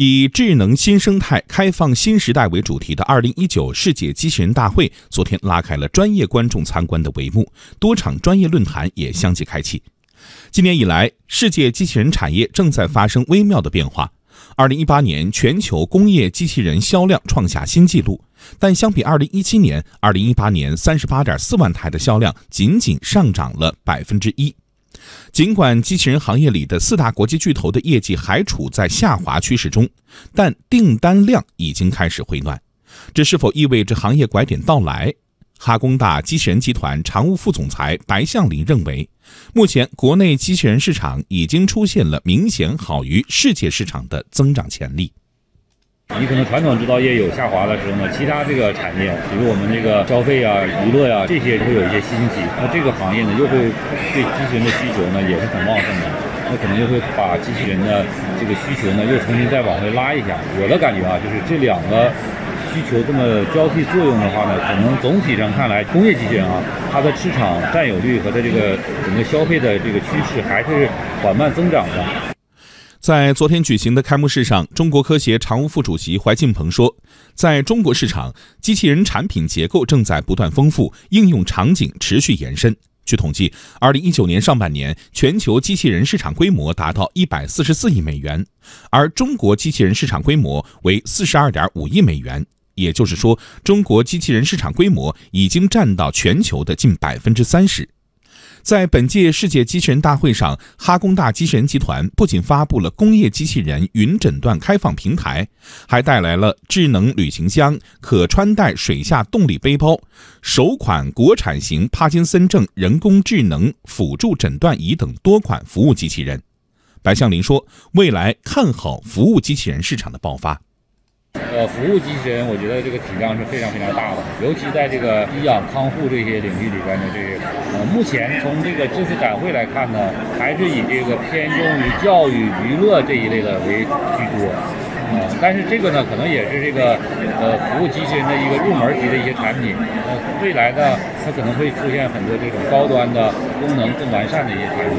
以“智能新生态、开放新时代”为主题的2019世界机器人大会昨天拉开了专业观众参观的帷幕，多场专业论坛也相继开启。今年以来，世界机器人产业正在发生微妙的变化。2018年，全球工业机器人销量创下新纪录，但相比2017年，2018年38.4万台的销量仅仅上涨了百分之一。尽管机器人行业里的四大国际巨头的业绩还处在下滑趋势中，但订单量已经开始回暖。这是否意味着行业拐点到来？哈工大机器人集团常务副总裁白向林认为，目前国内机器人市场已经出现了明显好于世界市场的增长潜力。你可能传统制造业有下滑的时候呢，其他这个产业，比如我们这个消费啊、娱乐呀这些会有一些新兴起，那这个行业呢又会对机器人的需求呢也是很旺盛的，那可能又会把机器人的这个需求呢又重新再往回拉一下。我的感觉啊，就是这两个需求这么交替作用的话呢，可能总体上看来，工业机器人啊，它的市场占有率和它这个整个消费的这个趋势还是缓慢增长的。在昨天举行的开幕式上，中国科协常务副主席怀进鹏说，在中国市场，机器人产品结构正在不断丰富，应用场景持续延伸。据统计，二零一九年上半年，全球机器人市场规模达到一百四十四亿美元，而中国机器人市场规模为四十二点五亿美元。也就是说，中国机器人市场规模已经占到全球的近百分之三十。在本届世界机器人大会上，哈工大机器人集团不仅发布了工业机器人云诊断开放平台，还带来了智能旅行箱、可穿戴水下动力背包、首款国产型帕金森症人工智能辅助诊断仪等多款服务机器人。白向林说：“未来看好服务机器人市场的爆发。”呃，服务机器人，我觉得这个体量是非常非常大的，尤其在这个医养康护这些领域里边呢，这些呃，目前从这个这次展会来看呢，还是以这个偏重于教育娱乐这一类的为居多，啊，但是这个呢，可能也是这个呃服务机器人的一个入门级的一些产品，呃，未来呢，它可能会出现很多这种高端的功能更完善的一些产品。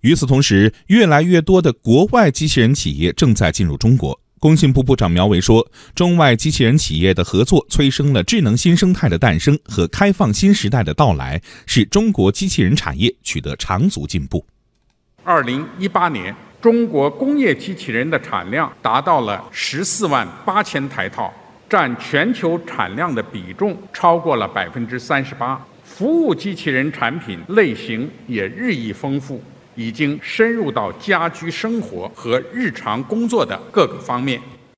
与此同时，越来越多的国外机器人企业正在进入中国。工信部部长苗圩说：“中外机器人企业的合作，催生了智能新生态的诞生和开放新时代的到来，使中国机器人产业取得长足进步。”二零一八年，中国工业机器人的产量达到了十四万八千台套，占全球产量的比重超过了百分之三十八。服务机器人产品类型也日益丰富。已经深入到家居生活和日常工作的各个方面。